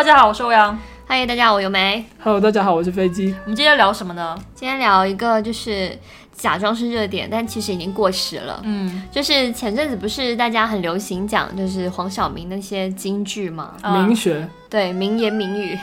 大家好，我是欧阳。嗨，大家好，我尤梅。Hello，大家好，我是飞机。我们今天聊什么呢？今天聊一个就是假装是热点，但其实已经过时了。嗯，就是前阵子不是大家很流行讲，就是黄晓明那些京剧嘛，啊明学，对，名言名语。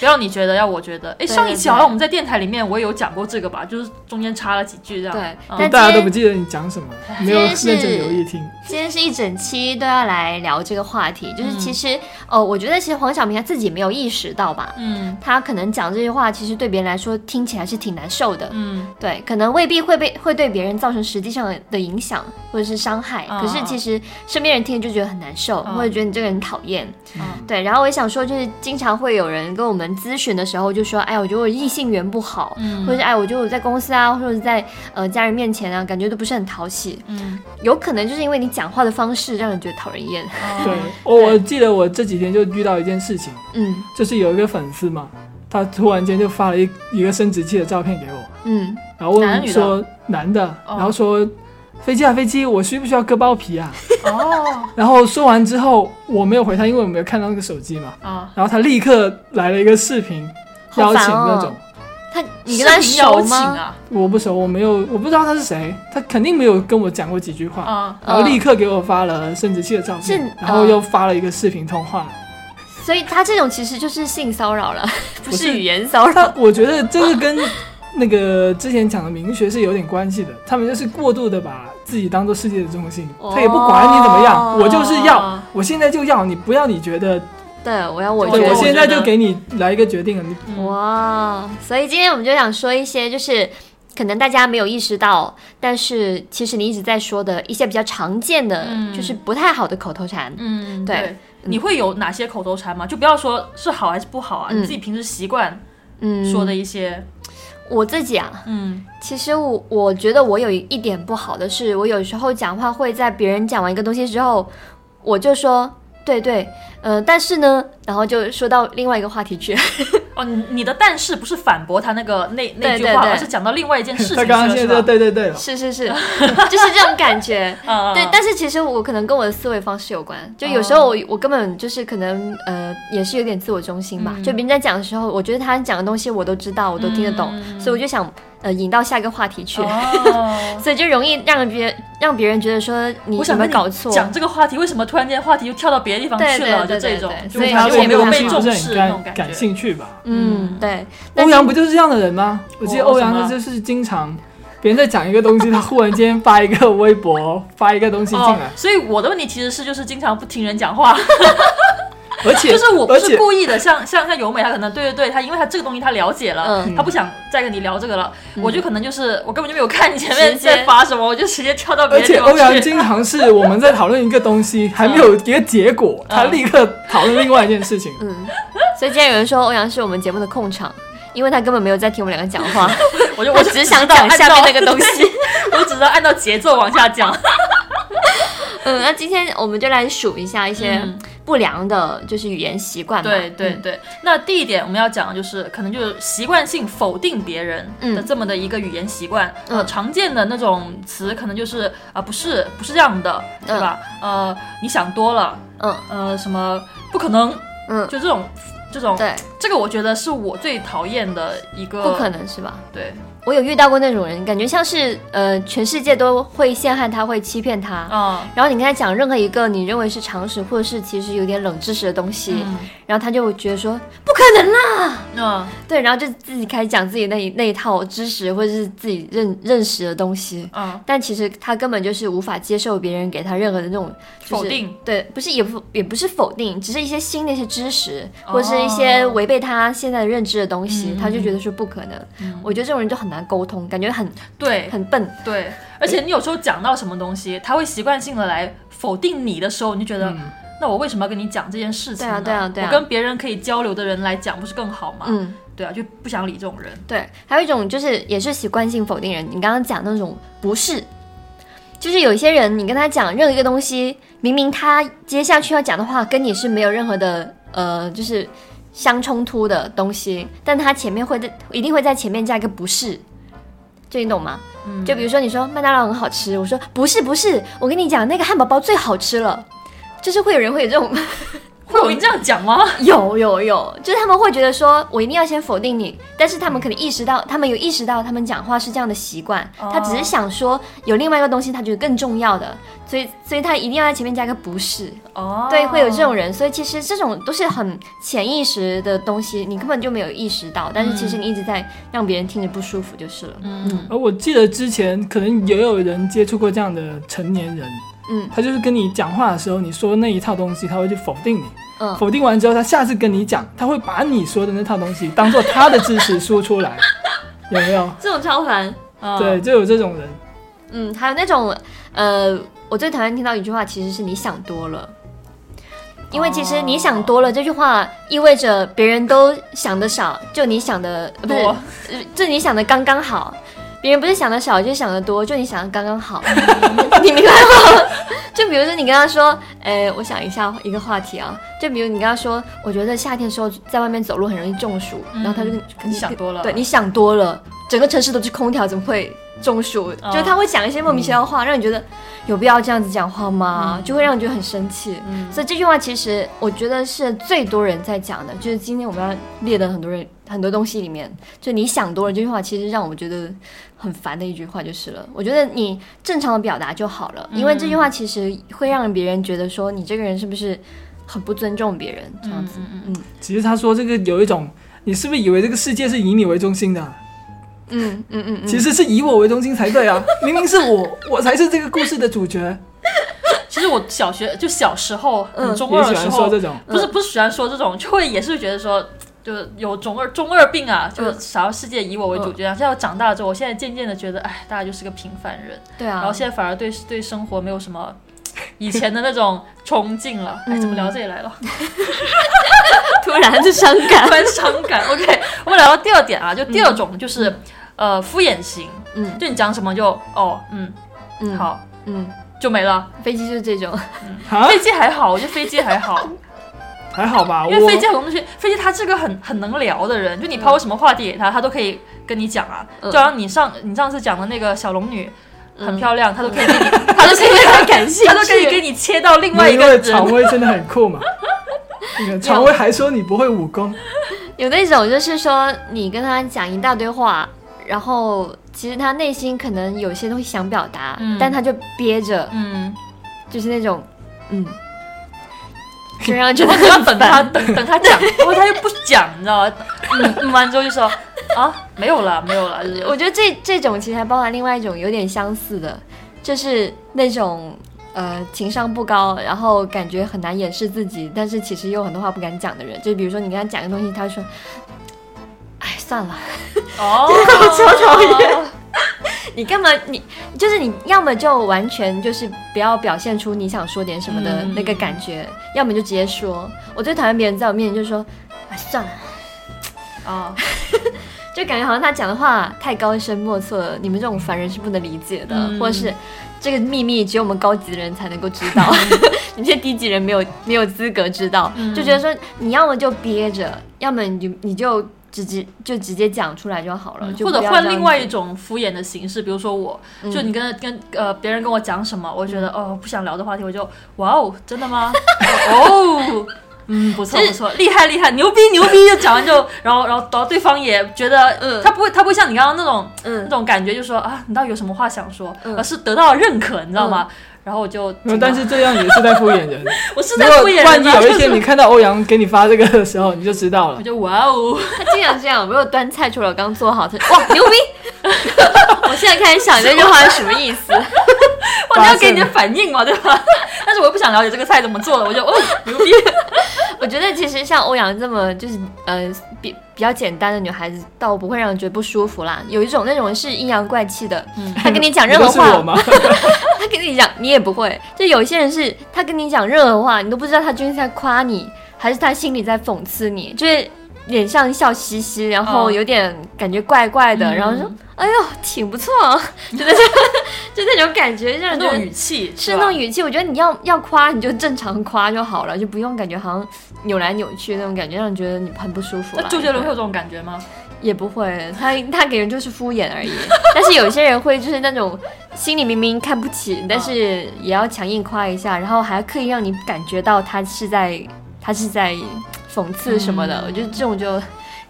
不要你觉得，要我觉得。哎，上一期好像我们在电台里面我也有讲过这个吧，就是中间插了几句这样。对嗯但大家都不记得你讲什么，没有认今天是真留意听。今天是一整期都要来聊这个话题，就是嗯其实，哦，我觉得其实黄晓明他自己没有意识到吧，嗯他可能讲这些话，其实对别人来说听起来是挺难受的。嗯对，可能未必会被会对别人造成实际上的影响或者是伤害，嗯可是其实身边人听就觉得很难受，嗯或者觉得你这个人讨厌。嗯对，然后我也想说，就是经常会有人跟我们咨询的时候就说，哎，我觉得我异性缘不好，嗯。或者是哎，我觉得我在公司啊，或者是在呃家人面前啊，感觉都不是很讨喜。嗯，有可能就是因为你讲话的方式让人觉得讨人厌。哦。对，我我记得我这几天就遇到一件事情，嗯。就是有一个粉丝嘛，他突然间就发了一一个生殖器的照片给我，嗯，然后问说男的，哦。然后说飞机啊飞机，我需不需要割包皮啊？哦然后说完之后，我没有回他，因为我没有看到那个手机嘛。啊，然后他立刻来了一个视频邀请那种，他你跟他熟吗？啊？我不熟，我没有，我不知道他是谁，他肯定没有跟我讲过几句话。啊，然后立刻给我发了生殖器的照片是，然后又发了一个视频通话。所以他这种其实就是性骚扰了，不是语言骚扰。我觉得这个跟那个之前讲的明学是有点关系的，他们就是过度的把自己当做世界的中心，哦。他也不管你怎么样，我就是要，我现在就要，你不要你觉得，对，我要我对觉得我现在就给你来一个决定了，你嗯哇，所以今天我们就想说一些，就是可能大家没有意识到，但是其实你一直在说的一些比较常见的，嗯。就是不太好的口头禅。嗯，对。对。你会有哪些口头禅吗？就不要说是好还是不好啊，嗯。你自己平时习惯嗯，说的一些，我自己啊，嗯其实我我觉得我有一点不好的是，我有时候讲话会在别人讲完一个东西之后，我就说对对，呃，但是呢，然后就说到另外一个话题去。哦，你你的但是不是反驳他那个那那句话，对对对而是讲到另外一件事 情他去了，刚刚现在是吧？对对对，是是是，就是这种感觉。嗯，对，嗯但是其实我可能跟我的思维方式有关，就有时候我、我根本就是可能呃也是有点自我中心吧。嗯就别人在讲的时候，我觉得他讲的东西我都知道，我都听得懂，嗯所以我就想呃引到下一个话题去，哦 所以就容易让别让别人觉得说你有我想你没有搞错。讲这个话题，为什么突然间话题又跳到别的地方去了？对对就这种对，对就所以他感觉我没有被重视那种感觉。兴趣吧？嗯，对。欧阳不就是这样的人吗？我记得欧阳他就是经常别人在讲一个东西，他忽然间发一个微博，发一个东西进哦来，，所以我的问题其实是就是经常不听人讲话，而且就是我不是故意的，像像像由美，她可能对对对，她因为她这个东西她了解了，嗯她不想再跟你聊这个了，嗯我就可能就是我根本就没有看你前面在发什么，我就直接跳到别而且的地方去。欧阳经常是我们在讨论一个东西，还没有一个结果，他立刻讨论另外一件事情。嗯，所以今天有人说欧阳是我们节目的控场，因为他根本没有在听我们两个讲话，我就我只是想讲下面那个东西。我只能按照节奏往下讲。嗯，那今天我们就来数一下一些嗯不良的，就是语言习惯吧。对对嗯。对，那第一点我们要讲的就是，可能就是习惯性否定别人的嗯。这么的一个语言习惯。嗯。呃，常见的那种词可能就是啊、不是不是这样的，对吧？呃，你想多了，嗯。呃，什么不可能，嗯，就这种这种，对，这个我觉得是我最讨厌的一个，不可能是吧？对，我有遇到过那种人，感觉像是呃，全世界都会陷害他，会欺骗他。嗯。然后你跟他讲任何一个你认为是常识或者是其实有点冷知识的东西，嗯。然后他就会觉得说不可能啦，嗯。对，然后就自己开始讲自己那一那一套知识或者是自己认认识的东西，嗯，但其实他根本就是无法接受别人给他任何的那种、就是否定，对，不是也不也不是否定，只是一些新的一些知识，哦。或者是一些违背他现在的认知的东西，嗯他就觉得说不可能。嗯。我觉得这种人就很难沟通，感觉很对很笨。对，而且你有时候讲到什么东西，他会习惯性的来否定你的时候，你就觉得。嗯那我为什么要跟你讲这件事情呢？对啊对啊对啊我跟别人可以交流的人来讲，不是更好吗？嗯，对啊，就不想理这种人。对。还有一种就是也是习惯性否定人，你刚刚讲那种不是。就是有一些人，你跟他讲任何一个东西，明明他接下去要讲的话跟你是没有任何的呃，就是相冲突的东西，但他前面会在一定会在前面加一个不是，就你懂吗？嗯。就比如说你说麦当劳很好吃，我说不是不是，我跟你讲那个汉堡包最好吃了，就是会有人会有这种会有人这样讲吗？有有有，就是他们会觉得说，我一定要先否定你，但是他们可能意识到，他们有意识到他们讲话是这样的习惯，哦。他只是想说有另外一个东西他觉得更重要的，所以所以他一定要在前面加个不是，哦，对，会有这种人，所以其实这种都是很潜意识的东西，你根本就没有意识到，但是其实你一直在让别人听着不舒服就是了，嗯，而我记得之前可能也有人接触过这样的成年人，嗯他就是跟你讲话的时候，你说那一套东西，他会去否定你。嗯否定完之后，他下次跟你讲，他会把你说的那套东西当做他的知识说出来，有没有？这种超烦。嗯对，，就有这种人。嗯，还有那种呃，我最讨厌听到一句话，其实是你想多了。因为其实你想多了这句话意味着别人都想的少，就你想的呃不是就你想的刚刚好。别人不是想的少，就是想的多，就你想的刚刚好，你明白吗？就比如说你跟他说，呃，我想一下一个话题啊，就比如你跟他说，我觉得夏天的时候在外面走路很容易中暑，然后他就跟你想多了。对，你想多了，整个城市都是空调，怎么会中暑？哦。就是他会讲一些莫名其妙的话，让你觉得有必要这样子讲话吗？就会让你觉得很生气。嗯。所以这句话其实我觉得是最多人在讲的，就是今天我们要列的很多人很多东西里面，就你想多了这句话，其实让我觉得很烦的一句话就是了。我觉得你正常的表达就好了，因为这句话其实会让别人觉得说你这个人是不是很不尊重别人这样子。嗯嗯其实他说这个有一种，你是不是以为这个世界是以你为中心的啊、嗯嗯嗯嗯，其实是以我为中心才对啊！明明是我，我才是这个故事的主角。其实我小学就小时候，嗯很中二的时候，欢说这种，不是不是喜欢说这种，就会也是觉得说。就有中二中二病啊，就是想要世界以我为主角啊。现在我长大了之后，我现在渐渐的觉得，哎，大家就是个平凡人，对啊，然后现在反而对对生活没有什么以前的那种冲劲了。哎，怎么聊到这里来了？突然就伤感。突然伤感。OK，我们聊到第二点啊，就第二种就是、呃敷衍型，嗯。就你讲什么就哦嗯嗯，，好。嗯，就没了。飞机就是这种，啊，飞机还好，我觉得飞机还好，还好吧？因为飞机很多东西，飞机他是个很很能聊的人，就你抛什么话题给他，他都可以跟你讲啊。嗯就好像你上你上次讲的那个小龙女。很嗯漂亮，他都可以给你，他都可以，他感兴趣他都可以给你切到另外一因个人。为常威真的很酷嘛。那个常威还说你不会武功，有那种就是说你跟他讲一大堆话，然后其实他内心可能有些东西想表达，嗯但他就憋着，嗯，就是那种嗯，就让人觉得然后你要很等他。等等他讲，不过他又不讲，你知道吗？嗯嗯完之后就说啊没有了没有了，就是我觉得这这种其实还包含另外一种有点相似的，就是那种呃情商不高，然后感觉很难掩饰自己，但是其实又有很多话不敢讲的人。就比如说你跟他讲一个东西，他会说，哎算了。哦。你干嘛？你就是你要么就完全就是不要表现出你想说点什么的嗯那个感觉，要么就直接说。我最讨厌别人在我面前就说，啊，算了，哦，就感觉好像他讲的话太高深莫测了，你们这种凡人是不能理解的，嗯或者是这个秘密只有我们高级的人才能够知道，你这些低级人没有没有资格知道，嗯就觉得说你要么就憋着，要么你就你就直接就直接讲出来就好了，就或者换另外一种敷衍的形式，比如说我，嗯就你跟跟呃别人跟我讲什么，我觉得哦不想聊的话题，我就哇哦，真的吗？哦。嗯，不错不错，厉害厉害，牛逼牛逼！就讲完就，然后然后然后对方也觉得，嗯他不会他不会像你刚刚那种嗯那嗯。种感觉，就说啊，你到底有什么话想说，嗯而是得到了认可，你知道吗？然后我就，但是这样也是在敷衍人。我是在敷衍万一人啊，就是有一天你看到欧阳给你发这个的时候，你就知道了我。就哇哦，他经常这样，我有端菜出来，我刚做好，他就哇牛逼！我现在开始想这句话是什么意思。哇，你要给你的反应嘛，对吧？但是我又不想了解这个菜怎么做的，我就哦 牛逼，我觉得其实像欧阳这么就是呃比比较简单的女孩子，倒不会让人觉得不舒服啦。有一种那种是阴阳怪气的，嗯他跟你讲任何话？他 跟你讲你也不会。就有一些人是他跟你讲任何话，你都不知道他究竟在夸你，还是他心里在讽刺你，就是脸上笑嘻嘻，然后哦有点感觉怪怪的，嗯然后说哎呦挺不错，就那种 就那种感觉，让人那种语气是那种语气，我觉得你要要夸你就正常夸就好了，就不用感觉好像扭来扭去那种感觉，让人觉得你很不舒服啦。那周杰伦会有这种感觉吗？也不会，他他给人就是敷衍而已。但是有些人会就是那种心里明明看不起，但是也要强硬夸一下，然后还刻意让你感觉到他是在他是在讽刺什么的。嗯我觉得这种就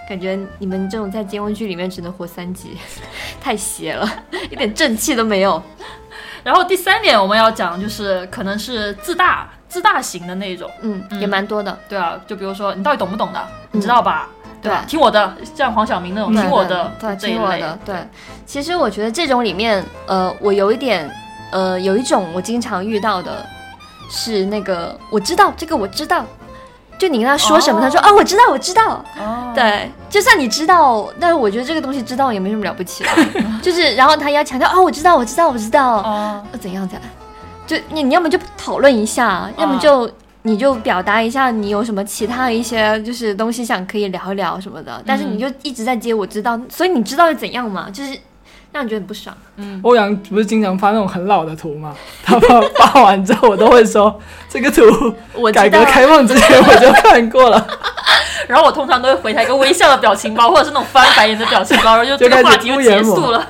感觉你们这种在监问剧里面只能活三集，太邪了，一点正气都没有。然后第三点我们要讲就是可能是自大自大型的那种，嗯，嗯也蛮多的。对啊，就比如说你到底懂不懂的，你知道吧？对听我的，像黄晓明那种听我的，对，听我的，对。其实我觉得这种里面，呃，我有一点，呃，有一种我经常遇到的是那个，我知道这个我知道，就你跟他说什么，哦他说啊，我知道，我知道。哦，对，就算你知道，但是我觉得这个东西知道也没什么了不起的，就是然后他要强调哦，我知道，我知道，我知道，哦，呃怎样怎样，就你你要么就讨论一下，要么就你就表达一下你有什么其他的一些就是东西想可以聊一聊什么的，但是你就一直在接我知道，所以你知道又怎样嘛？就是让你觉得很不爽。嗯欧阳不是经常发那种很老的图吗？他发发完之后，我都会说 这个图我改革，开放之前我就看过了，然后我通常都会回他一个微笑的表情包，或者是那种翻白眼的表情包，然后就这个话题就结束了。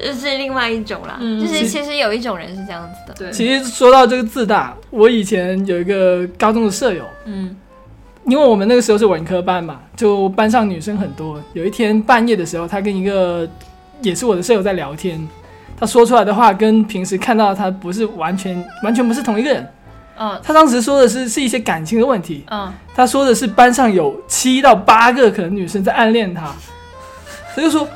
这是另外一种啦。嗯就是其实有一种人是这样子的，对，其实说到这个自大，我以前有一个高中的舍友，嗯因为我们那个时候是文科班嘛，就班上女生很多。有一天半夜的时候，他跟一个也是我的舍友在聊天，他说出来的话跟平时看到的他不是完全完全不是同一个人。嗯。他当时说的是是一些感情的问题，嗯，他说的是班上有七到八个可能女生在暗恋他，他就说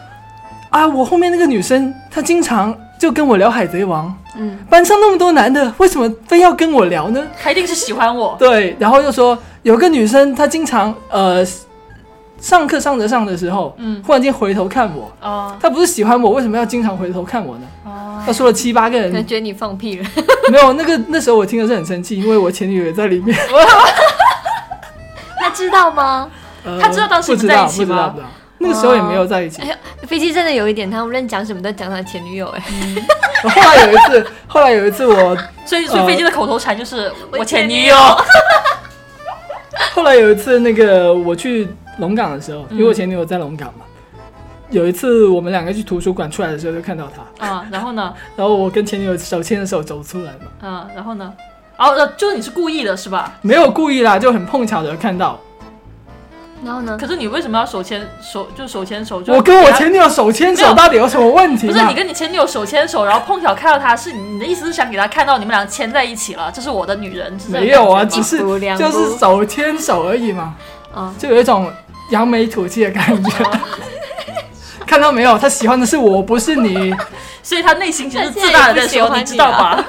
啊，我后面那个女生她经常就跟我聊海贼王，嗯，班上那么多男的，为什么非要跟我聊呢？他一定是喜欢我。对，然后又说有个女生她经常呃上课上着上的时候，嗯忽然间回头看我，哦他不是喜欢我，为什么要经常回头看我呢？哦，他说了七八个人，可能觉得你放屁了。没有那个那时候我听的是很生气，因为我前女友也在里面。他知道吗？呃他知道当时不知道在一起吗不知道不知道，那个时候也没有在一起哎。呀，飞机真的有一点，他无论讲什么都讲他前女友，哎，后来有一次，后来有一次我，所以所以呃飞机的口头禅就是我我前前女友女友。后来有一次那个我去龙岗的时候，因为我前女友在龙岗嘛。有一次我们两个去图书馆出来的时候，就看到他，啊，然后呢？然后我跟前女友手牵着手走出来嘛，嗯，然后呢？哦，呃就是你是故意的是吧？没有故意啦，就很碰巧的看到。然后呢？可是你为什么要手牵手？就手牵手？就我跟我前女友手牵手，到底有什么问题不是你？跟你前女友手牵手，然后碰巧看到她，是你的意思是想给她看到你们俩牵在一起了，这是我的女人，没有啊，只是就是手牵手而已嘛，啊，就有一种扬眉吐气的感觉。看到没有？他喜欢的是我，不是你。所以他内心其实自大的在说，你知道吧？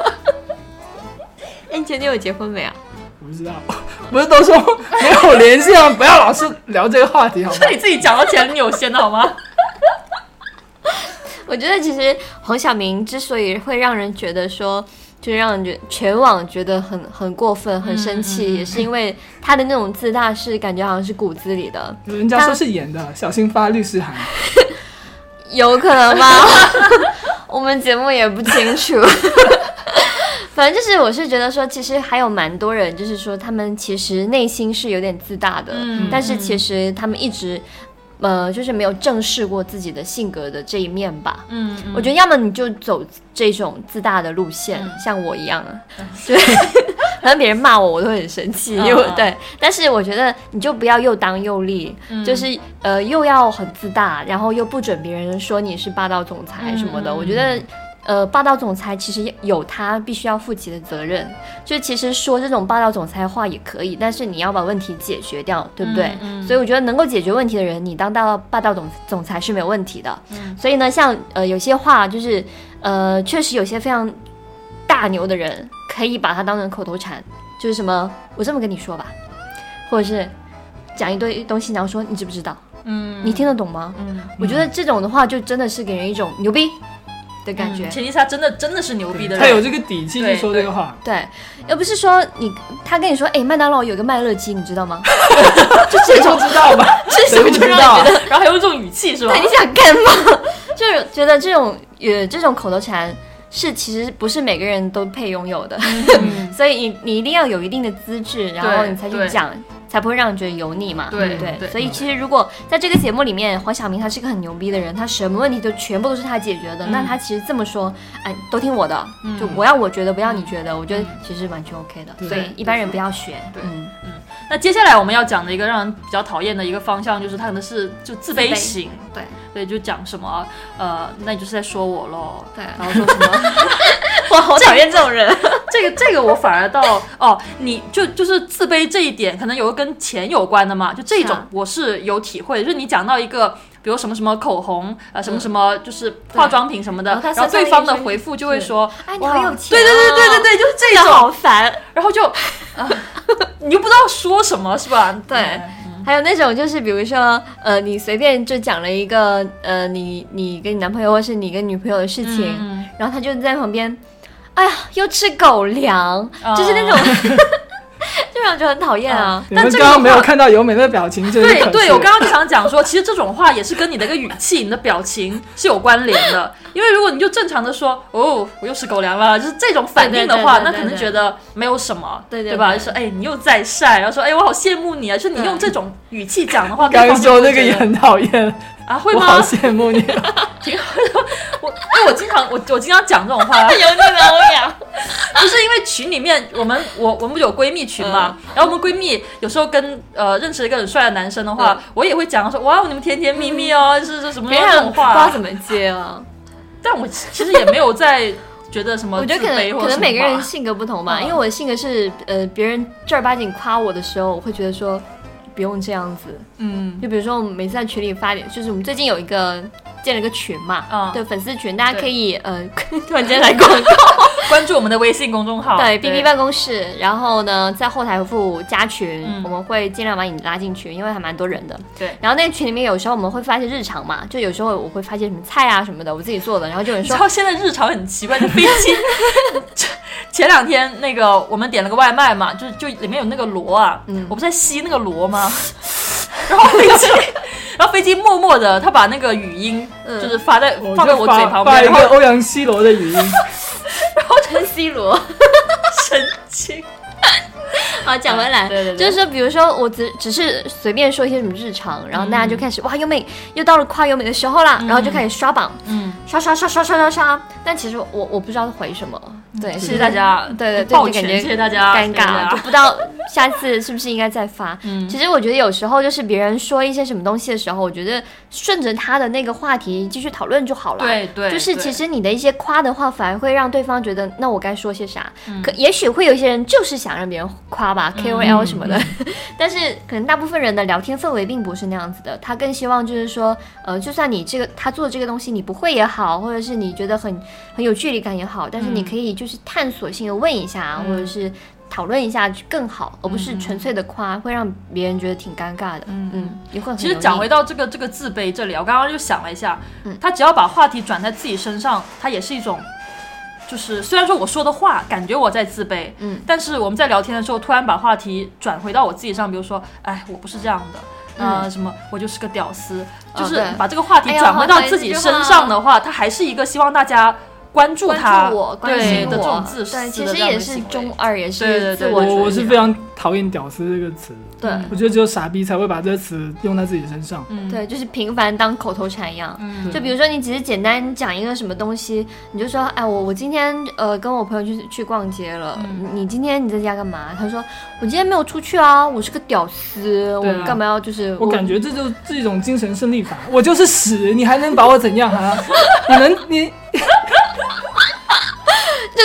哎，你前女友结婚没啊？我不知道，不是都说没有联系吗？不要老是聊这个话题好吗是？你自己讲到前女友先的好吗？我觉得其实黄晓明之所以会让人觉得说，就让人觉全网觉得很很过分、很生气，也是因为他的那种自大是感觉好像是骨子里的，人家说是演的，小心发律师函。有可能吗？我们节目也不清楚。反正就是，我是觉得说，其实还有蛮多人，就是说他们其实内心是有点自大的，嗯但是其实他们一直，呃，就是没有正视过自己的性格的这一面吧。嗯，嗯。我觉得要么你就走这种自大的路线，嗯。像我一样啊，对，反正别人骂我，我都很生气，因为对，但是我觉得你就不要又当又立，嗯。就是呃又要很自大，然后又不准别人说你是霸道总裁什么的，我觉得。呃，霸道总裁其实有他必须要负起的责任，就其实说这种霸道总裁话也可以，但是你要把问题解决掉，对不对？嗯嗯所以我觉得能够解决问题的人，你当到霸道总总裁是没有问题的。嗯所以呢，像呃有些话就是呃确实有些非常大牛的人，可以把它当成口头禅，就是什么我这么跟你说吧，或者是讲一堆东西，然后说你知不知道？嗯，你听得懂吗？嗯我觉得这种的话，就真的是给人一种牛逼的感觉。嗯前提是他真的真的是牛逼的人，他有这个底气去说这个话。对，又不是说你他跟你说，哎、麦当劳有个麦乐鸡，你知道吗？就这谁种知道吧？这谁不种就让知道啊你觉得，然后还有这种语气是吧对，？你想干嘛？就是觉得这种呃这种口头禅是其实不是每个人都配拥有的，嗯 所以你你一定要有一定的资质，然后你才去讲，才不会让人觉得油腻嘛。对对对。所以其实如果在这个节目里面，黄晓明他是个很牛逼的人，他什么问题都全部都是他解决的。嗯。那他其实这么说，哎，都听我的，嗯。就我要我觉得，不要你觉得，我觉得其实完全 OK 的。所以一般人不要学。对嗯，那接下来我们要讲的一个让人比较讨厌的一个方向，就是他可能是就自卑型，对对，就讲什么呃，那你就是在说我喽，对。然后说什么 我好讨厌这种人。这个这个我反而到哦，你就就是自卑这一点，可能有个跟钱有关的嘛，就这种我是有体会的，就是你讲到一个。比如什么什么口红，呃，什么什么就是化妆品什么的，然后对方的回复就会说，哎，你好有钱、对对对对对，对，就是这种，好烦。然后就，啊，你又不知道说什么，是吧？对嗯还有那种就是，比如说，呃，你随便就讲了一个，呃，你你跟你男朋友或是你跟女朋友的事情，嗯然后他就在旁边，哎呀，又吃狗粮，啊。就是那种，就让人觉很讨厌啊。但这个刚刚没有看到由美的表情，对对，我刚刚就想讲说，其实这种话也是跟你的一个语气、你的表情是有关联的。因为如果你就正常的说，哦，我又吃狗粮了，就是这种反应的话，对对对对那可能觉得没有什么，对对吧？对。就说，哎，你又在晒，然后说，哎，我好羡慕你啊，就是你用这种语气讲的话，对刚刚说那个也很讨厌，啊，会我好？羡慕你。挺 好我因为我经常我我经常讲这种话，有那个欧阳，不是因为群里面我们我我们不有闺蜜群嘛，然后我们闺蜜有时候跟呃认识一个很帅的男生的话，嗯。我也会讲说哇你们甜甜蜜蜜哦，是是什么这别人不知道种话怎，么接啊。但我其实也没有在觉得什么我觉得可能可能每个人性格不同吧，嗯。因为我的性格是，呃，别人正儿八经夸我的时候，我会觉得说不用这样子。嗯就比如说我们每次在群里发点，就是我们最近有一个建了一个群嘛，嗯对粉丝群，大家可以呃 突然间来广告，关注我们的微信公众号，对 B B 办公室，然后呢在后台回复加群，嗯我们会尽量把你拉进群，因为还蛮多人的。对。然后那个群里面有时候我们会发一些日常嘛，就有时候我会发一些什么菜啊什么的，我自己做的，然后就有人说现在日常很奇怪，就飞机。前两天那个我们点了个外卖嘛，就就里面有那个螺啊，嗯我不是在吸那个螺吗？然后飞机，然后飞机默默的，他把那个语音嗯。就是发在、我放在我嘴旁边，发一然后个欧阳西罗的语音，然后陈 C 罗。神经。好，讲回来，对对对。就是说，比如说我只只是随便说一些什么日常，然后大家就开始、哇，优美又到了夸优美的时候啦，然后就开始刷榜，嗯，刷刷刷刷刷刷刷，但其实我我不知道回什么，对，谢谢大家，对对对，抱拳，就感觉谢谢大家，尴尬，就不知道下次是不是应该再发。嗯其实我觉得有时候就是别人说一些什么东西的时候，我觉得顺着他的那个话题继续讨论就好了。对对，就是其实你的一些夸的话，反而会让对方觉得，那我该说些啥？嗯可也许会有一些人就是想让别人夸吧、k o l 什么的，但是可能大部分人的聊天氛围并不是那样子的。他更希望就是说，呃，就算你这个他做这个东西你不会也好，或者是你觉得很很有距离感也好，但是你嗯可以就是探索性的问一下，嗯或者是。讨论一下更好，而不是纯粹的夸，会让别人觉得挺尴尬的。嗯嗯，也会很其实讲回到这个这个自卑这里，我刚刚就想了一下，嗯他只要把话题转在自己身上，他也是一种，就是虽然说我说的话感觉我在自卑，嗯，但是我们在聊天的时候突然把话题转回到我自己上，比如说，哎，我不是这样的。呃，嗯什么？我就是个屌丝，就是把这个话题转回到自己身上的话，他还是一个希望大家关注关他，注我，关对心我的这种自私对，的其实这样的也是中二，也是自我。我我是非常讨厌“屌丝”这个词，对我觉得只有傻逼才会把这个词用在自己身上。嗯，对，就是频繁当口头禅一样。嗯，就比如说，你只是简单讲一个什么东西，你就说，哎，我我今天呃跟我朋友去去逛街了，嗯你今天你在家干嘛？他说我今天没有出去啊，我是个屌丝，啊我干嘛要就是我感觉这就是一种精神胜利法，我就是屎，你还能把我怎样啊？你能你就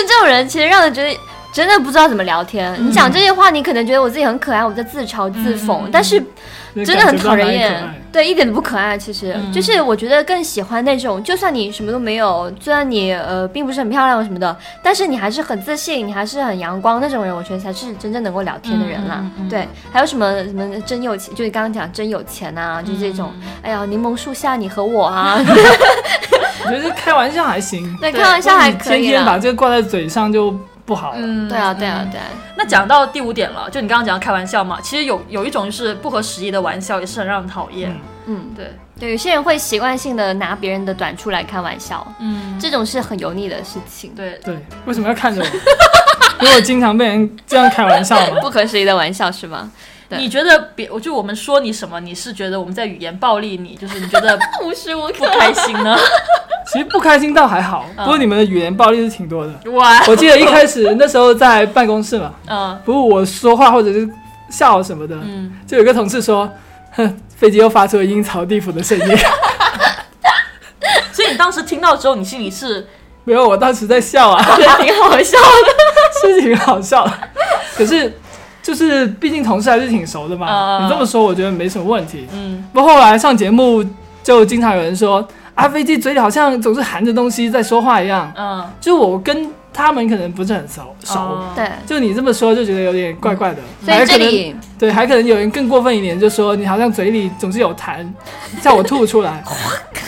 这种人，其实让人觉得真的不知道怎么聊天。你讲这些话，你可能觉得我自己很可爱，我在自嘲自讽，嗯但是真的很讨人厌，对，一点都不可爱。其实、嗯就是我觉得更喜欢那种，就算你什么都没有，就算你呃并不是很漂亮什么的，但是你还是很自信，你还是很阳光那种人，我觉得才是真正能够聊天的人啦。对，还有什么什么真有钱，就是刚刚讲真有钱啊，就这种，嗯哎呀，柠檬树下你和我啊，我觉得这开玩笑还行，对，开玩笑还可以天天把。这个挂在嘴上就不好了。嗯，对啊，对啊，嗯对啊。那讲到第五点了，就你刚刚讲的开玩笑嘛，其实有有一种就是不合时宜的玩笑，也是很让人讨厌。嗯嗯，对，对，有些人会习惯性的拿别人的短处来开玩笑，嗯，这种是很油腻的事情，对，对，为什么要看着我？因为我经常被人这样开玩笑嘛。不合时宜的玩笑是吗？对你觉得别，我就我们说你什么，你是觉得我们在语言暴力你，就是你觉得 无时无不开心呢？其实不开心倒还好，不过你们的语言暴力是挺多的。哇，我记得一开始那时候在办公室嘛，嗯不过我说话或者是笑什么的，嗯，就有个同事说，哼，飞机又发出了阴曹地府的声音。所以你当时听到之后，你心里是没有，我当时在笑啊，觉得挺好笑的。是挺好笑的。可是就是毕竟同事还是挺熟的嘛，嗯你这么说我觉得没什么问题。嗯不过后来上节目就经常有人说，啊，飞机嘴里好像总是含着东西在说话一样。嗯就我跟他们可能不是很熟熟。哦对，就你这么说，就觉得有点怪怪的。所以还可能这里对，还可能有人更过分一点，就说你好像嘴里总是有痰，叫我吐出来。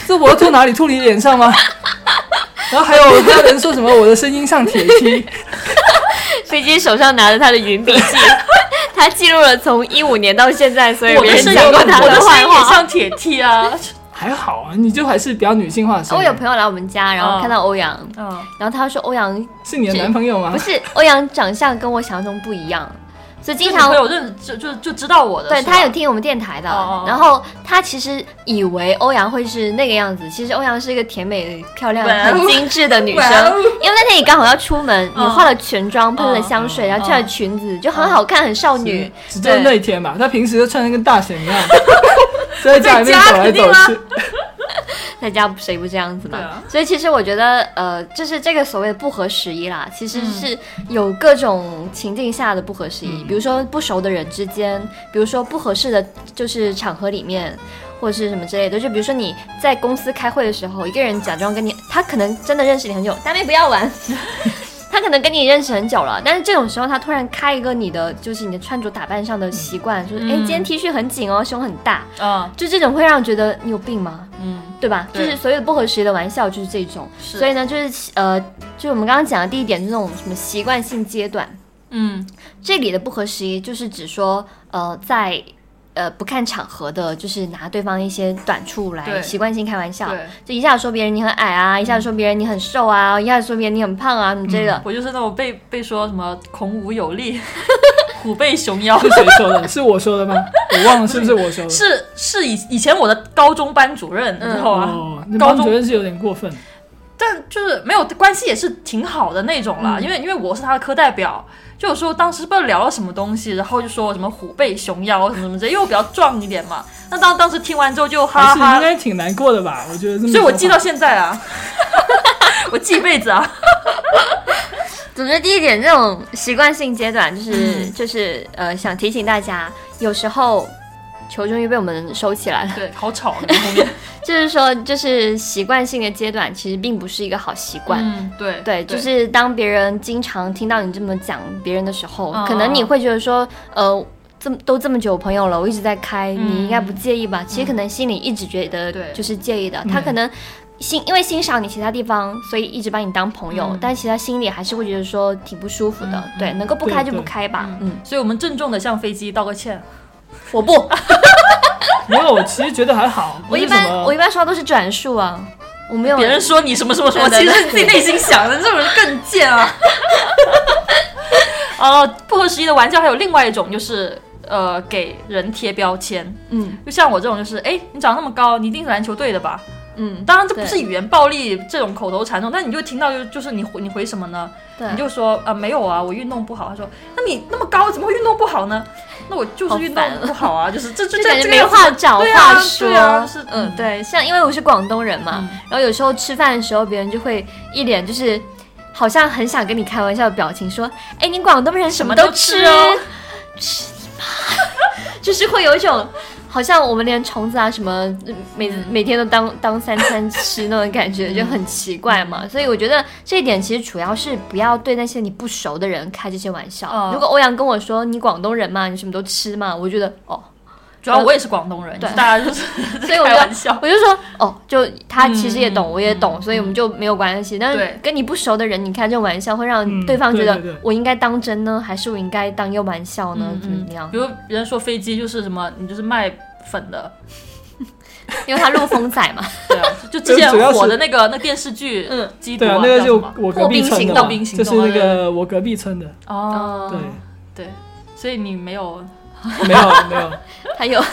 这我要吐哪里？吐你脸上吗？然后还有还有人说什么我的声音像铁梯，飞机手上拿着他的云笔记，他记录了从一五年到现在所以别人我的声音，讲过他我的声音也坏话。像铁梯啊。还好啊，你就还是比较女性化的声音。我有朋友来我们家，然后看到欧阳，嗯，然后他说欧阳是你的男朋友吗不？是欧阳长相跟我想象中不一样，所以经常就就就就知道我的，对他有听我们电台的，然后他其实以为欧阳会是那个样子，其实欧阳是一个甜美、漂亮、很精致的女生哦。因为那天你刚好要出门，你嗯化了全妆，喷了香水，嗯然后穿了裙子，就很好看，很少女。只就那一天嘛，他平时就穿的跟大神一样，在家里面走来走去。在家谁不这样子嘛？所以其实我觉得，呃，就是这个所谓的不合时宜啦，其实嗯是有各种情境下的不合时宜，嗯比如说不熟的人之间，比如说不合适的就是场合里面。或者是什么之类的，就比如说你在公司开会的时候，一个人假装跟你，他可能真的认识你很久，大妹不要玩，他可能跟你认识很久了，但是这种时候他突然开一个你的，就是你的穿着打扮上的习惯，就是哎、嗯今天 T 恤很紧哦，胸很大，嗯。就这种会让人觉得你有病吗？嗯，对吧？对。就是所有不合时宜的玩笑就是这种，所以呢，就是呃，就是我们刚刚讲的第一点，就是那种什么习惯性阶段。嗯。这里的不合时宜，就是指说，呃，在呃不看场合的，就是拿对方一些短处来对习惯性开玩笑，对，就一下子说别人你很矮啊，一下子说别人你很瘦啊，一下子说别人你很胖啊，什么之类的。我就是那种被被说什么孔武有力，虎背熊腰，是谁说的？是我说的吗？我忘了是不是我说的。是是以以前我的高中班主任，你知道吗？哦，高中班主任是有点过分。但就是没有关系，也是挺好的那种啦。因为因为我是他的科代表，就有时候当时不知道聊了什么东西，然后就说我什么虎背熊腰什么什么之类，因为我比较壮一点嘛。那当当时听完之后就哈哈是应，该挺难过的吧？我觉得这么。所以我记到现在啊，我记一辈子啊。总之，第一点，这种习惯性阶段，就是、嗯就是呃，想提醒大家，有时候球终于被我们收起来了。对，好吵，你后面。就是说，就是习惯性的阶段，其实并不是一个好习惯。嗯，对对，就是当别人经常听到你这么讲别人的时候，嗯可能你会觉得说，呃，这么都这么久朋友了，我一直在开，嗯你应该不介意吧？其实可能心里一直觉得对就是介意的，他可能。欣因为欣赏你其他地方，所以一直把你当朋友，嗯但其实他心里还是会觉得说挺不舒服的。嗯对，能够不开就不开吧。嗯，所以我们郑重的向飞机道个歉。我不，没有，我其实觉得还好。我一般我一般刷都是转述啊，我没有别人说你什么什么 什么，其实是你自己内心想的，这种人更贱啊。哦，不合时宜的玩笑还有另外一种，就是呃给人贴标签，嗯就像我这种，就是哎，你长那么高，你一定是篮球队的吧？嗯，当然这不是语言暴力这种口头禅这种，但你就听到就就是你回你回什么呢？对，你就说啊、没有啊，我运动不好。他说那你那么高，怎么会运动不好呢？那我就是运动不好啊，就是这这就感觉没话找对啊话说，对啊就是嗯，对，像因为我是广东人嘛，嗯然后有时候吃饭的时候，别人就会一脸就是好像很想跟你开玩笑的表情，说：“哎，你广东人什么都吃什么都吃哦吃你妈！” 就是会有一种好像我们连虫子啊什么嗯每嗯每天都当当三餐吃那种感觉，就很奇怪嘛。所以我觉得这一点其实主要是不要对那些你不熟的人开这些玩笑。嗯如果欧阳跟我说你广东人嘛，你什么都吃嘛，我觉得哦。主要我也是广东人，对。大家就是所以我就 开玩笑。我就说哦，就他其实也懂，嗯我也懂，所以我们就没有关系。但是跟你不熟的人，你开这种玩笑，会让嗯对方觉得我应该当真呢，还是我应该当一个玩笑呢？怎么样？比？如别人说飞机就是什么，你就是卖粉的，因为他陆风仔嘛，对啊，就之前火的那个那电视剧，嗯，基督对啊，那个就我隔壁村的嘛，破冰行动就是那个我隔壁村的。哦，对，对，所以你没有没 有没有，还有。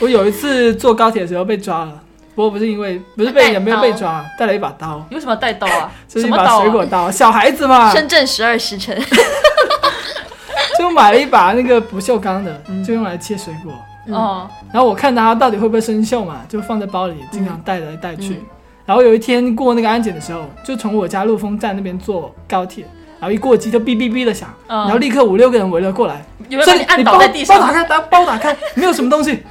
我有一次坐高铁的时候被抓了，不过不是因为不是被也没有被抓，带了一把刀，你为什么要带刀啊？就是一把？水果刀，小孩子嘛，深圳十二时辰，就买了一把那个不锈钢的，就用来切水果。哦，然后我看它到底会不会生锈嘛，就放在包里，经常带来带去。嗯。然后有一天过那个安检的时候，就从我家陆丰站那边坐高铁，然后一过机就哔哔哔的响，嗯。然后立刻五六个人围了过来，有没有把你按倒包在地上？包打开，包打开，没有什么东西，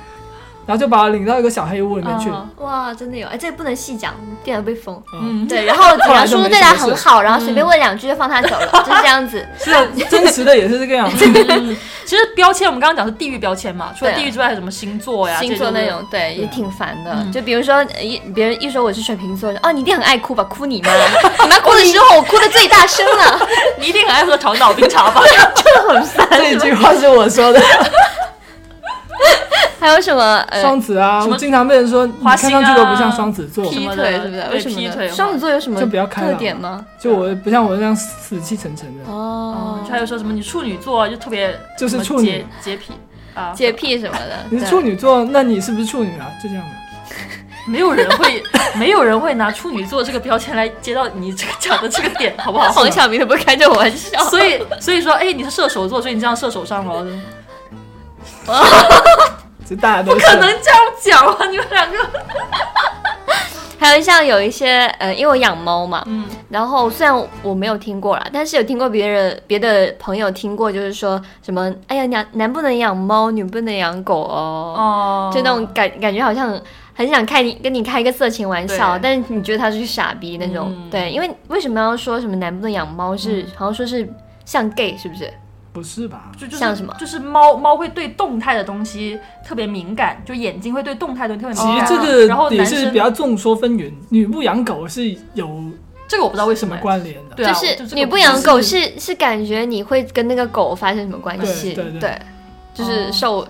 然后就把他领到一个小黑屋里面去。嗯哇，真的有，哎，这个不能细讲，电脑被封。嗯，嗯，对，然后警察叔叔对他很好，然后随嗯便问两句就放他走了，就是这样子。是啊，真实的也是这个样子。其实标签我们刚刚讲是地域标签嘛，除了地域之外还有什么星座呀？星座那种，对，也挺烦的。嗯就比如说，呃一别人一说我是水瓶座，哦，你一定很爱哭吧？哭你妈！你妈哭的时候，我哭的最大声了，你一定很爱喝长岛冰茶吧？就很烦。这句话是我说的。还有什么？呃，双子啊，什么我经常被人说你花啊看上去都不像双子座，劈什么腿是不是？为什么劈腿？双子座有什么就不要开了特点吗？就我不像我这样死气沉沉的，哦哦，，还有说什么你处女座就特别就是处女洁洁癖啊，洁癖什么的。你是处女座，那你是不是处女啊？就这样的。没有人会没有人会拿处女座这个标签来接到你这个讲的这个点，好不好？黄晓明也不会开这种玩笑。所以所以说，哎，你是射手座，所以你这样射手上了，这大家都不可能这样讲啊，你们两个，还有像有一些呃，因为我养猫嘛，嗯。然后虽然我没有听过啦，但是有听过别人别的朋友听过，就是说什么，哎呀，男男不能养猫，女不能养狗哦，哦，就那种感感觉好像很想开你跟你开一个色情玩笑，但是你觉得他是傻逼那种，嗯。对，因为为什么要说什么男不能养猫是、好像说是像 gay 是不是？不是吧？就就是像什么就是猫猫会对动态的东西特别敏感，就眼睛会对动态的东西特其别敏感。实这然后个也是男生比较众说纷纭，女不养狗是有这个我不知道为什什么关联的。对啊，就是我这个你不养狗是是是感觉你会跟那个狗发生什么关系？对对对就是哦受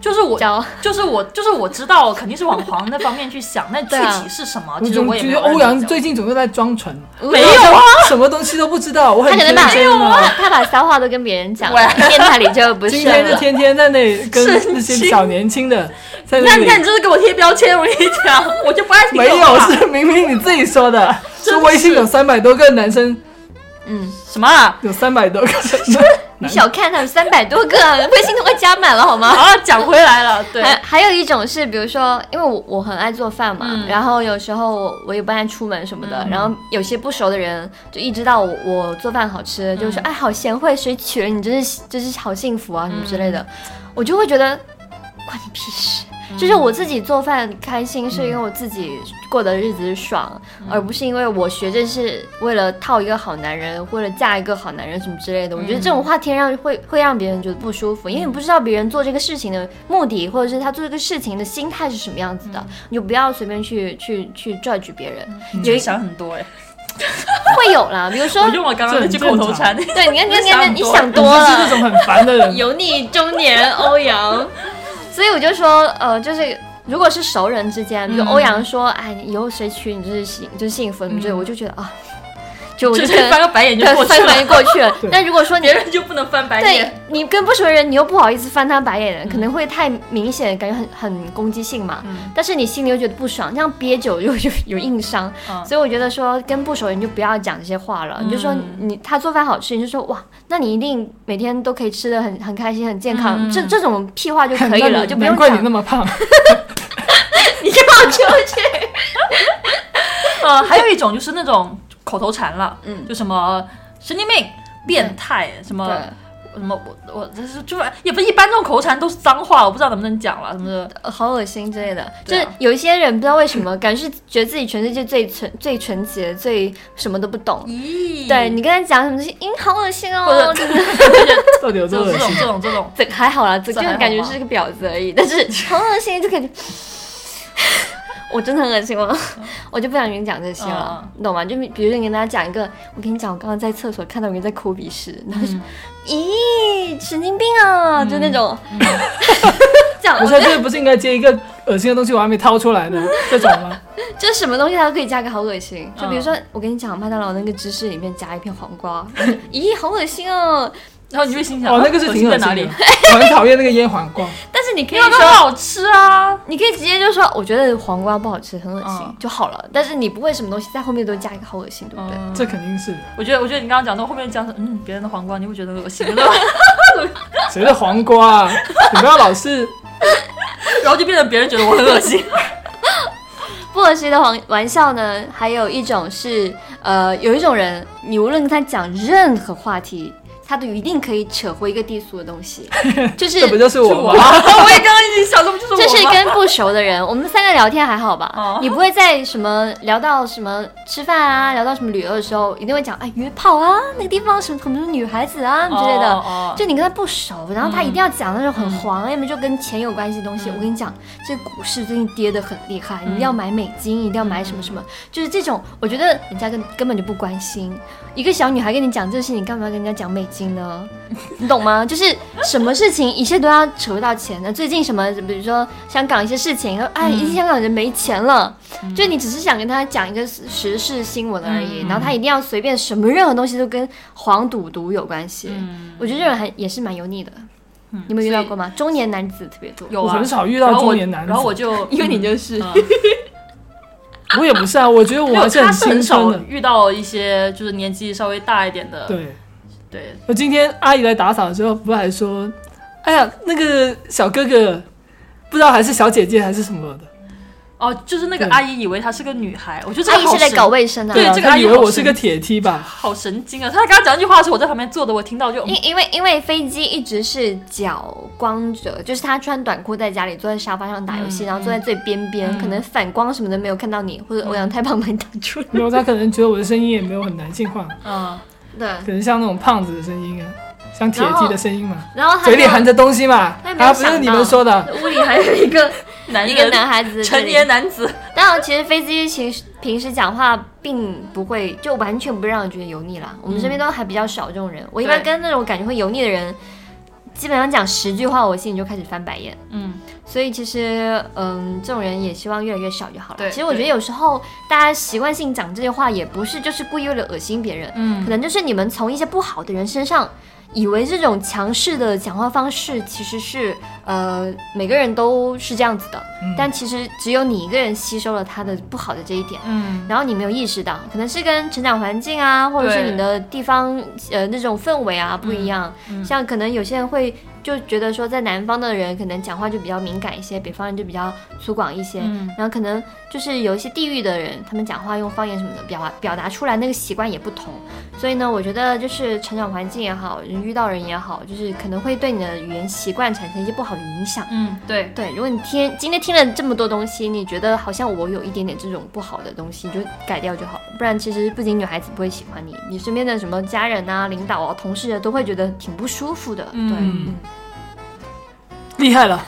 就是我教。就是我就是我知道肯定是往黄那方面去想，那 具体是什么，我其实我也总觉得欧阳最近近总是在装纯，没有啊，什么东西都不知道，我很天他可能把真啊。他把骚话都跟别人讲电台里就不是今。天就天天在那里跟那些小年轻的在那里。你看你，看你这是给我贴标签，我跟你讲，我就不爱听没有是明明你自己说的，是。微信是有三百多个男生，嗯，什么啊？有三百多个 你小看他们三百多个，微信都快加满了好吗？啊，讲回来了，对，还还有一种是，比如说，因为我我很爱做饭嘛，嗯。然后有时候我我也不爱出门什么的，嗯。然后有些不熟的人就一知道我我做饭好吃，就说哎好贤惠，谁娶了你真是真是好幸福啊什么之类的，我就会觉得关你屁事。就是我自己做饭开心，是因为我自己过的日子是爽，而不是因为我学这是为了套一个好男人，为了嫁一个好男人什么之类的。我觉得这种话听让会会让别人觉得不舒服，因为你不知道别人做这个事情的目的，或者是他做这个事情的心态是什么样子的，你就不要随便去去去 judge 别人。你真的想很多哎，会有啦，比如说我，用了刚刚那句口头禅，对，你看你看你看，你 想想多了就是那，种很烦的人。油腻中年欧阳，所以我就说，呃，就是。如果是熟人之间，比如嗯欧阳说：“哎，以后谁娶你就是幸就是幸福，你就我就觉得啊，就我就翻个白眼就对过去翻白眼了，过去了 对。但如果说你别人就不能翻白对眼。你跟不熟的人，你又不好意思翻他白眼，可能会太明显，感觉很很攻击性嘛。嗯但是你心里又觉得不爽，这样憋久又有有硬伤。嗯所以我觉得说跟不熟人就不要讲这些话了，你就说嗯你他做饭好吃，你就说哇，那你一定每天都可以吃的很很开心很健康，嗯这这种屁话就可以了，就不用难怪你那讲。么胖。你就跑出去。呃，还有一种就是那种口头禅了，嗯就什么神经病、变态，什么，什么我我这是就是也不是一般这种口头禅都是脏话，我不知道能不能讲了什么的。呃好恶心之类的，就是有一些人不知道为什么，感觉是觉得自己全世界最纯、最纯洁、最什么都不懂。咦对你跟他讲什么东西，嗯，好恶心哦，就是 到底有这这种这种？这种这种，这还好啦，这就这还好吗感觉是个婊子而已，但是 好恶心，就感觉。我真的很恶心吗？我就不想跟你讲这些了，嗯。你懂吗？就比如说你跟大家讲一个，我跟你讲，我刚刚在厕所看到有人在抠鼻屎，然后就、嗯咦，神经病啊，就那种，这样，不是，我觉得这不是应该接一个恶心的东西，我还没掏出来呢，这种吗？就什么东西它都可以加个好恶心，就比如说嗯我跟你讲，麦当劳那个芝士里面加一片黄瓜，咦，好恶心哦。然后你就会心想，哦，那个是恶挺恶心的心在哪里？，我很讨厌那个腌黄瓜。但是你可以说，好吃啊。你可以直接就说，我觉得黄瓜不好吃，很恶心、嗯就好了。但是你不会什么东西在后面都加一个好恶心，对不对？嗯这肯定是我觉得，我觉得你刚刚讲到后面讲的，嗯，别人的黄瓜你会觉得恶心的，谁的黄瓜啊？你不要老是 然后就变成别人觉得我很恶心。不恶心的玩玩笑呢，还有一种是，呃，有一种人，你无论跟他讲任何话题，他都一定可以扯回一个低俗的东西，就是这不就是我吗？我也刚刚已经想，这不就是我这是？跟不熟的人，我们三个聊天还好吧？哦你不会在什么聊到什么吃饭啊，聊到什么旅游的时候，一定会讲哎约炮啊，那个地方什么很多女孩子啊之类的。哦哦就你跟他不熟，然后他一定要讲那种很黄，要么就跟钱有关系的东西。我跟你讲，这股市最近跌得很厉害，你一定要买美金，一定要买什么什么，就是这种，我觉得人家根根本就不关心。一个小女孩跟你讲这事，你干嘛跟人家讲美金呢？你懂吗？就是什么事情一切都要扯到钱的。最近什么，比如说香港一些事情，哎，一些香港人没钱了，就你只是想跟他讲一个时事新闻而已，然后他一定要随便什么任何东西都跟黄赌毒有关系。嗯，我觉得这种还也是蛮油腻的。你有遇到过吗？中年男子特别多。有啊，我很少遇到中年男子然后我就 因为你就是嗯 我也不是啊，我觉得我还是很他是很少青春的。遇到一些就是年纪稍微大一点的，对，对，我今天阿姨来打扫的时候，不是还说，哎呀，那个小哥哥，不知道还是小姐姐还是什么的，哦，就是那个阿姨以为她是个女孩，我觉得这阿姨是在搞卫生的。啊，对这个阿姨以为我是个铁梯吧？好神经啊！她刚刚讲那句话的时候，我在旁边坐的，我听到就嗯因因为因为飞机一直是脚光着，就是她穿短裤在家里坐在沙发上打游戏，嗯然后坐在最边边，嗯可能反光什么的没有看到你，或者欧阳太胖把你挡住了。没有，她可能觉得我的声音也没有很男性化，嗯，对，可能像那种胖子的声音啊，像铁鸡的声音嘛，然后他嘴里含着东西嘛，啊，不是你们说的，屋里还有一个 男一个男孩子成年男子，当然，其实飞机其实平时讲话并不会，就完全不会让人觉得油腻啦。我们身边都还比较少这种人。我一般跟那种感觉会油腻的人，基本上讲十句话，我心里就开始翻白眼。嗯，所以其实，嗯，这种人也希望越来越少就好了。对其实我觉得有时候大家习惯性讲这些话，也不是就是故意为了恶心别人，嗯可能就是你们从一些不好的人身上。以为这种强势的讲话方式其实是呃每个人都是这样子的，嗯。但其实只有你一个人吸收了他的不好的这一点，嗯，然后你没有意识到，可能是跟成长环境啊，或者是你的地方呃那种氛围啊不一样。嗯像可能有些人会就觉得说，在南方的人可能讲话就比较敏感一些，北方人就比较粗犷一些。嗯然后可能就是有一些地域的人，他们讲话用方言什么的表达表达出来那个习惯也不同。所以呢，我觉得就是成长环境也好，人遇到人也好，就是可能会对你的语言习惯产生一些不好的影响。嗯，对，对，如果你听今天听了这么多东西，你觉得好像我有一点点这种不好的东西，你就改掉就好了。不然其实不仅女孩子不会喜欢你，你身边的什么家人啊、领导啊、同事啊，都会觉得挺不舒服的。嗯对，嗯厉害了，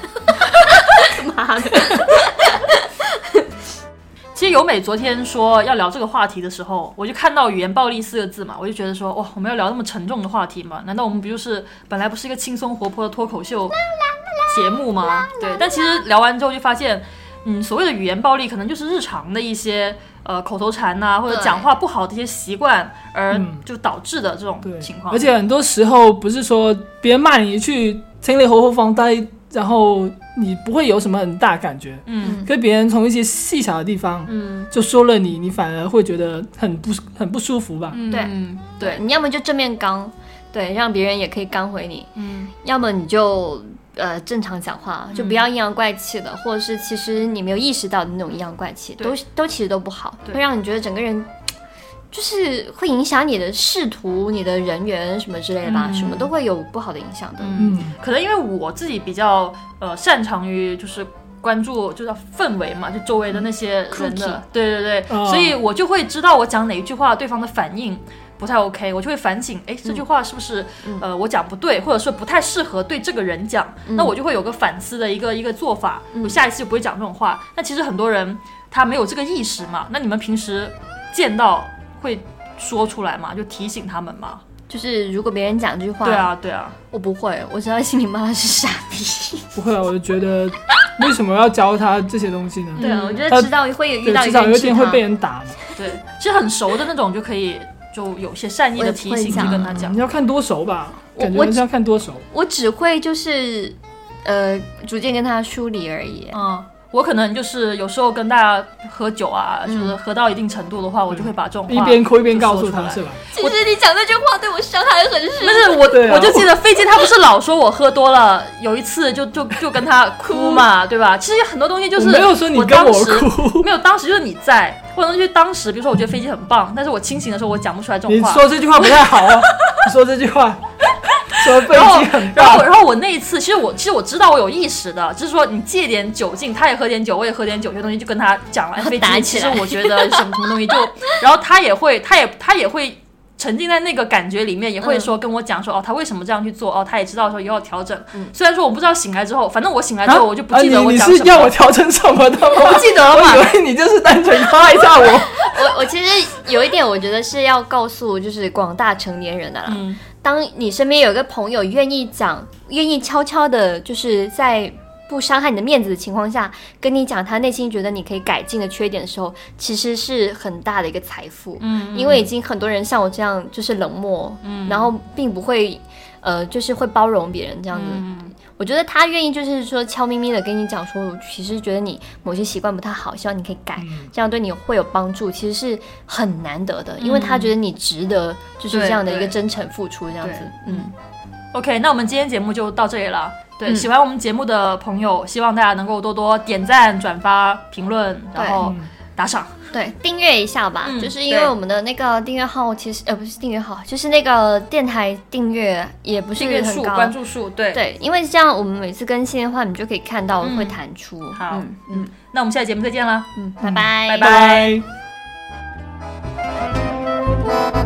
妈的，其实由美昨天说要聊这个话题的时候，我就看到“语言暴力”四个字嘛，我就觉得说，哇，我们要聊那么沉重的话题吗？难道我们不就是本来不是一个轻松活泼的脱口秀节目吗？对，但其实聊完之后就发现，嗯，所谓的语言暴力可能就是日常的一些呃口头禅呐、或者讲话不好的一些习惯，而嗯就导致的这种情，况。而且很多时候不是说别人骂你一句“清理活活放呆”，然后你不会有什么很大感觉，嗯，可别人从一些细小的地方嗯，就说了你，你反而会觉得很不很不舒服吧？嗯。对嗯对，你要么就正面刚，对，让别人也可以刚回你，嗯。要么你就。呃，正常讲话就不要阴阳怪气的，或者是其实你没有意识到的那种阴阳怪气，都都其实都不好，会让你觉得整个人就是会影响你的仕途、你的人缘什么之类的吧，嗯。什么都会有不好的影响的。嗯。嗯，可能因为我自己比较呃擅长于就是关注就叫氛围嘛，就周围的那些人的，对对对，哦。所以我就会知道我讲哪一句话对方的反应不太 OK，我就会反省，哎，这句话是不是、嗯。呃我讲不对，或者说不太适合对这个人讲，那我就会有个反思的一个一个做法，嗯。我下一次就不会讲这种话。那其实很多人他没有这个意识嘛，那你们平时见到会说出来嘛，就提醒他们嘛。就是如果别人讲这句话，对，啊，对啊，我不会，我只要心里骂他是傻逼。不会啊，我就觉得为什么要教他这些东西呢？对啊，嗯我觉得知道会有遇，到至少有一天会被人人打嘛。对，其实很熟的那种就可以就有些善意的提醒去跟他讲你。要看多熟吧？感觉我还是要看多熟。我只会就是呃逐渐跟他梳理而已。嗯，我可能就是有时候跟大家喝酒啊，嗯就是喝到一定程度的话，我就会把这种话一边哭一边告诉他，就说出来是吧？其实你讲这句话对我伤害很深。不是我，啊我就记得飞机他不是老说我喝多了，有一次就就就跟他哭嘛，对吧？其实很多东西就是我没有说你跟我当时哭，没有，当时就是你在，或者东西当时，比如说我觉得飞机很棒，但是我清醒的时候我讲不出来这种话。说这句话不太好啊。你说这句话，说飞然后机很，然后，然后我那一次，其实我其实我知道我有意识的，就是说你借点酒劲，他也喝点酒，我也喝点酒，这些东西就跟他讲了。哎飞机其打起来实我觉得什么什么东西就，然后他也会，他也他也会沉浸在那个感觉里面，也会嗯说跟我讲说、哦，他为什么这样去做，哦，他也知道说以后要调整。虽然说我不知道醒来之后，反正我醒来之后我就不记得我讲什么，是要我调整什么的吗？我不记得了我。以为你就是单纯夸一下我。我我其实有一点，我觉得是要告诉就是广大成年人的啦。嗯当你身边有一个朋友愿意讲，愿意悄悄的，就是在不伤害你的面子的情况下，跟你讲他内心觉得你可以改进的缺点的时候，其实是很大的一个财富。嗯，因为已经很多人像我这样就是冷漠，嗯然后并不会，呃，就是会包容别人这样子。嗯我觉得他愿意就是说悄咪咪的跟你讲说，我其实觉得你某些习惯不太好，希望你可以改，嗯这样对你会有帮助，其实是很难得的，因为他觉得你值得就是这样的一个真诚付出这样子，嗯。OK，那我们今天节目就到这里了。对，嗯喜欢我们节目的朋友，希望大家能够多多点赞、转发、评论，然后打赏。对订阅一下吧就是因为我们的那个订阅号其实呃不是订阅号就是那个电台订阅也不是很高。关注数对。对因为这样我们每次更新的话你就可以看到会弹出。好。嗯那我们下节目再见啦。嗯拜拜。拜拜。